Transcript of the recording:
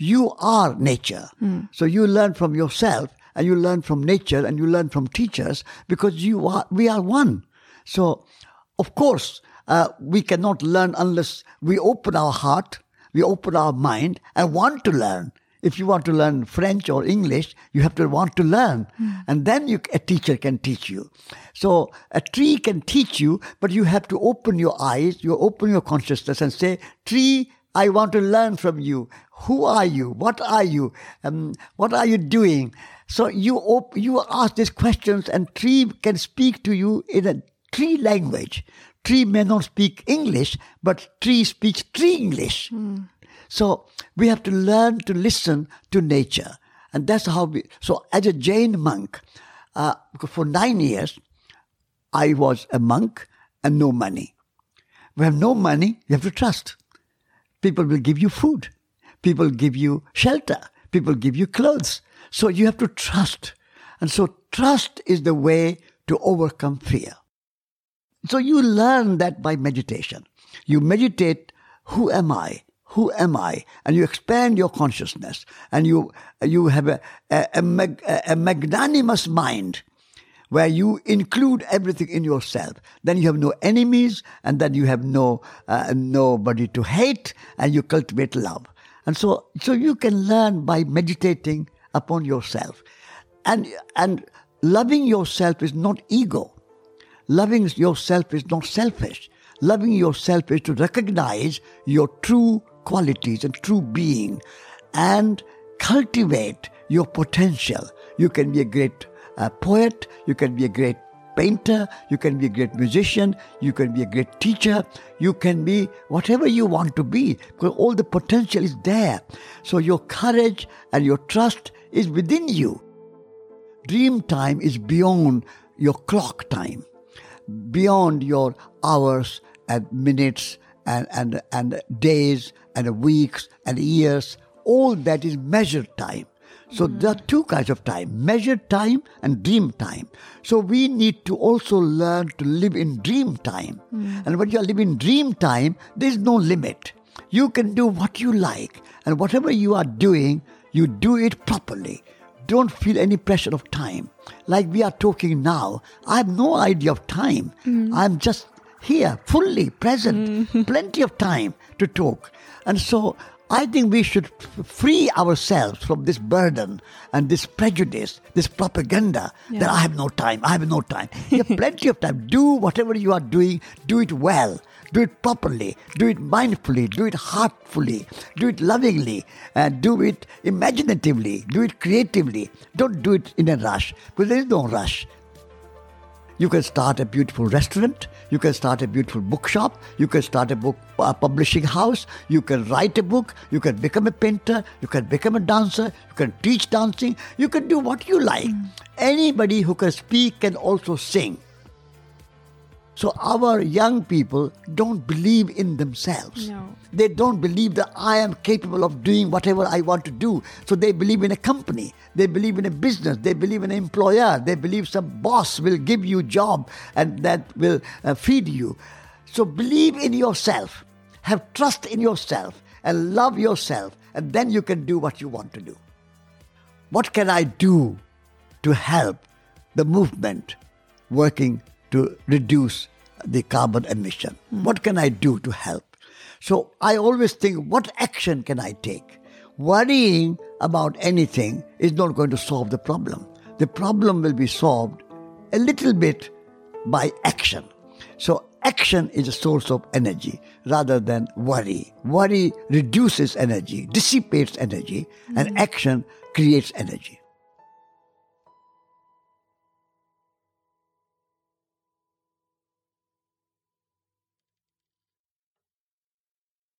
You are nature. So you learn from yourself and you learn from nature and you learn from teachers because you are, we are one. So, of course, uh, we cannot learn unless we open our heart, we open our mind and want to learn. If you want to learn French or English, you have to want to learn. And then you, a teacher can teach you. So a tree can teach you, but you have to open your eyes, you open your consciousness and say, tree, I want to learn from you. Who are you? What are you? Um, what are you doing? So you op- you ask these questions, and tree can speak to you in a tree language. Tree may not speak English, but tree speaks tree English. So we have to learn to listen to nature, and that's how we. So as a Jain monk, uh, for nine years, I was a monk and no money. We have no money. You have to trust. People will give you food. People give you shelter. People give you clothes. So you have to trust. And so trust is the way to overcome fear. So you learn that by meditation. You meditate, who am I? Who am I? And you expand your consciousness and you, you have a, a, a, mag, a magnanimous mind where you include everything in yourself. Then you have no enemies, and then you have no uh, nobody to hate, and you cultivate love. And so, so you can learn by meditating upon yourself, and and loving yourself is not ego. Loving yourself is not selfish. Loving yourself is to recognize your true qualities and true being, and cultivate your potential. You can be a great a poet, you can be a great painter, you can be a great musician, you can be a great teacher, you can be whatever you want to be, because all the potential is there. So your courage and your trust is within you. Dream time is beyond your clock time, beyond your hours and minutes and, and, and days and weeks and years. All that is measured time. So hmm. there are two kinds of time measured time and dream time. So we need to also learn to live in dream time. Hmm. And when you are living dream time, there is no limit. You can do what you like, and whatever you are doing, you do it properly. Don't feel any pressure of time. Like we are talking now, I have no idea of time. Hmm. I'm just here, fully present, plenty of time to talk. And so I think we should free ourselves from this burden and this prejudice, this propaganda that I have no time, I have no time. You have plenty of time. Do whatever you are doing, do it well, do it properly, do it mindfully, do it heartfully, do it lovingly, and do it imaginatively, do it creatively. Don't do it in a rush, because there is no rush. You can start a beautiful restaurant. You can start a beautiful bookshop. You can start a book uh, publishing house. You can write a book. You can become a painter. You can become a dancer. You can teach dancing. You can do what you like. Anybody who can speak can also sing. So our young people don't believe in themselves. No. They don't believe that I am capable of doing whatever I want to do. So they believe in a company. They believe in a business. They believe in an employer. They believe some boss will give you a job and that will uh, feed you. So believe in yourself. Have trust in yourself and love yourself and then you can do what you want to do. What can I do to help the movement working to reduce the carbon emission? What can I do to help? So I always think, what action can I take? Worrying about anything is not going to solve the problem. The problem will be solved a little bit by action. So action is a source of energy rather than worry. Worry reduces energy, dissipates energy, and mm-hmm. action creates energy.